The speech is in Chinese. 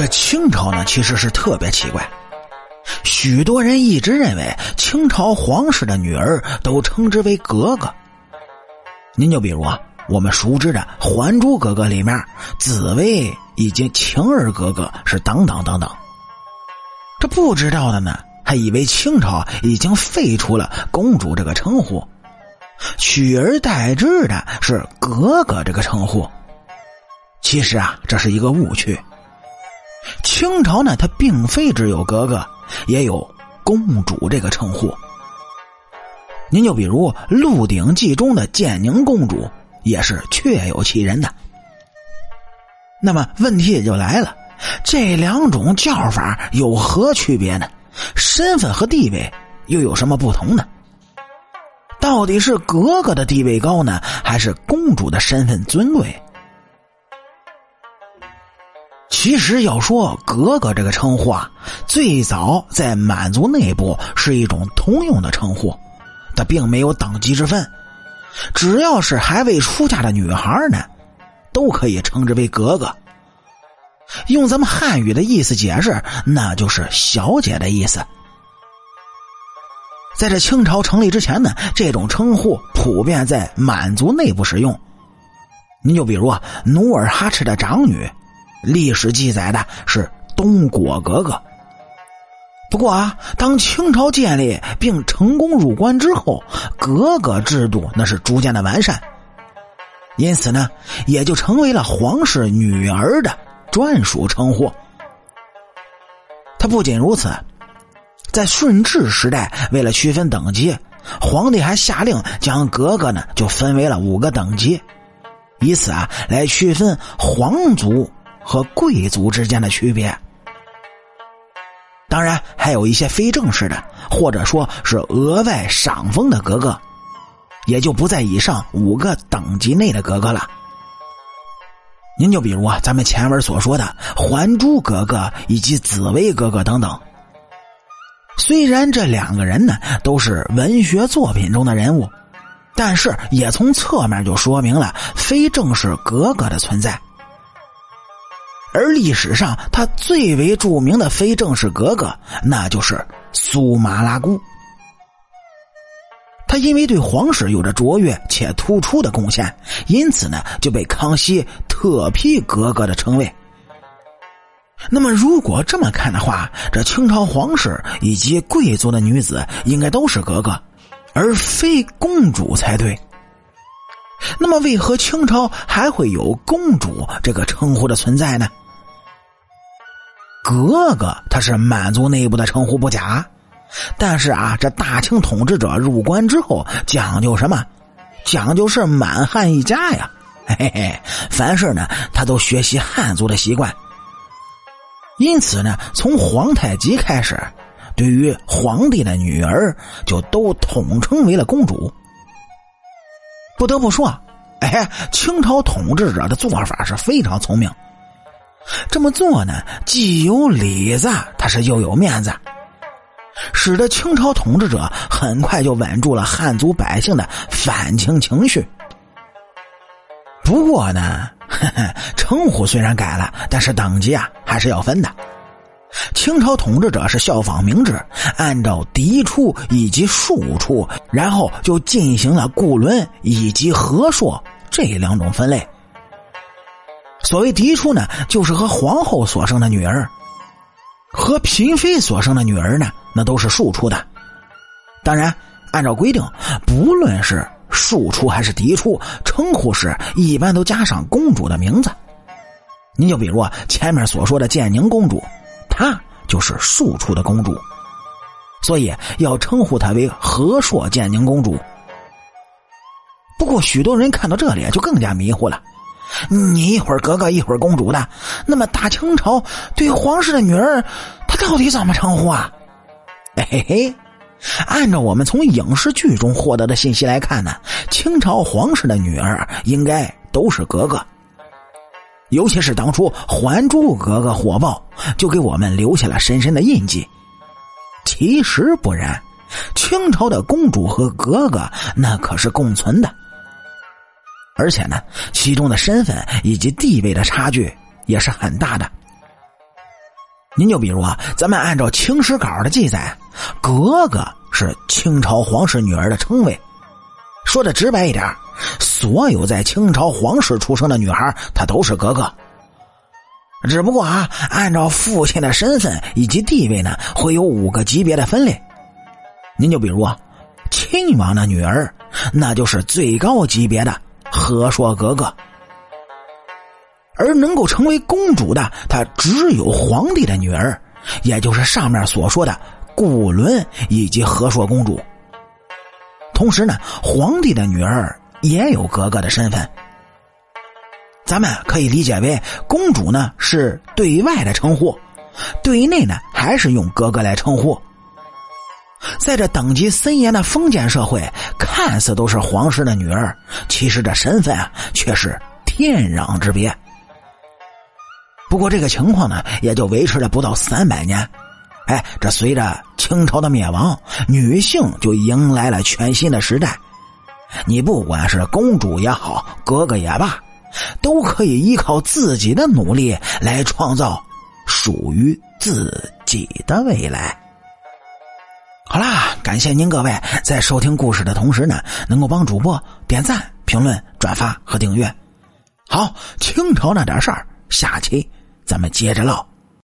这清朝呢，其实是特别奇怪。许多人一直认为清朝皇室的女儿都称之为格格。您就比如啊，我们熟知的《还珠格格》里面，紫薇以及晴儿格格是等等等等。这不知道的呢，还以为清朝已经废除了公主这个称呼，取而代之的是格格这个称呼。其实啊，这是一个误区。清朝呢，它并非只有格格。也有公主这个称呼，您就比如《鹿鼎记》中的建宁公主，也是确有其人的。那么问题也就来了，这两种叫法有何区别呢？身份和地位又有什么不同呢？到底是格格的地位高呢，还是公主的身份尊贵？其实要说“格格”这个称呼啊，最早在满族内部是一种通用的称呼，它并没有等级之分，只要是还未出嫁的女孩呢，都可以称之为“格格”。用咱们汉语的意思解释，那就是“小姐”的意思。在这清朝成立之前呢，这种称呼普遍在满族内部使用。您就比如啊，努尔哈赤的长女。历史记载的是东果格格。不过啊，当清朝建立并成功入关之后，格格制度那是逐渐的完善，因此呢，也就成为了皇室女儿的专属称呼。他不仅如此，在顺治时代，为了区分等级，皇帝还下令将格格呢就分为了五个等级，以此啊来区分皇族。和贵族之间的区别，当然还有一些非正式的，或者说是额外赏封的格格，也就不在以上五个等级内的格格了。您就比如啊，咱们前文所说的《还珠格格》以及紫薇格格等等。虽然这两个人呢都是文学作品中的人物，但是也从侧面就说明了非正式格格的存在。而历史上，他最为著名的非正式格格，那就是苏麻拉姑。他因为对皇室有着卓越且突出的贡献，因此呢，就被康熙特批格格的称谓。那么，如果这么看的话，这清朝皇室以及贵族的女子应该都是格格，而非公主才对。那么，为何清朝还会有公主这个称呼的存在呢？格格，他是满族内部的称呼不假，但是啊，这大清统治者入关之后讲究什么？讲究是满汉一家呀，嘿嘿，凡事呢他都学习汉族的习惯。因此呢，从皇太极开始，对于皇帝的女儿就都统称为了公主。不得不说，哎，清朝统治者的做法是非常聪明。这么做呢，既有里子，他是又有面子，使得清朝统治者很快就稳住了汉族百姓的反清情绪。不过呢，称呼虽然改了，但是等级啊还是要分的。清朝统治者是效仿明制，按照嫡出以及庶出，然后就进行了固伦以及和硕这两种分类。所谓嫡出呢，就是和皇后所生的女儿，和嫔妃所生的女儿呢，那都是庶出的。当然，按照规定，不论是庶出还是嫡出，称呼时一般都加上公主的名字。您就比如，前面所说的建宁公主，她就是庶出的公主，所以要称呼她为和硕建宁公主。不过，许多人看到这里就更加迷糊了。你一会儿格格，一会儿公主的，那么大清朝对皇室的女儿，她到底怎么称呼啊？嘿嘿，按照我们从影视剧中获得的信息来看呢，清朝皇室的女儿应该都是格格。尤其是当初《还珠格格》火爆，就给我们留下了深深的印记。其实不然，清朝的公主和格格那可是共存的。而且呢，其中的身份以及地位的差距也是很大的。您就比如啊，咱们按照清史稿的记载，格格是清朝皇室女儿的称谓。说的直白一点，所有在清朝皇室出生的女孩，她都是格格。只不过啊，按照父亲的身份以及地位呢，会有五个级别的分类。您就比如啊，亲王的女儿，那就是最高级别的和硕格格。而能够成为公主的，她只有皇帝的女儿，也就是上面所说的固伦以及和硕公主。同时呢，皇帝的女儿也有格格的身份。咱们可以理解为，公主呢是对外的称呼，对内呢还是用格格来称呼。在这等级森严的封建社会，看似都是皇室的女儿，其实这身份啊却是天壤之别。不过这个情况呢，也就维持了不到三百年。哎，这随着清朝的灭亡，女性就迎来了全新的时代。你不管是公主也好，哥哥也罢。都可以依靠自己的努力来创造属于自己的未来。感谢您各位在收听故事的同时呢，能够帮主播点赞、评论、转发和订阅。好，清朝那点事儿，下期咱们接着唠。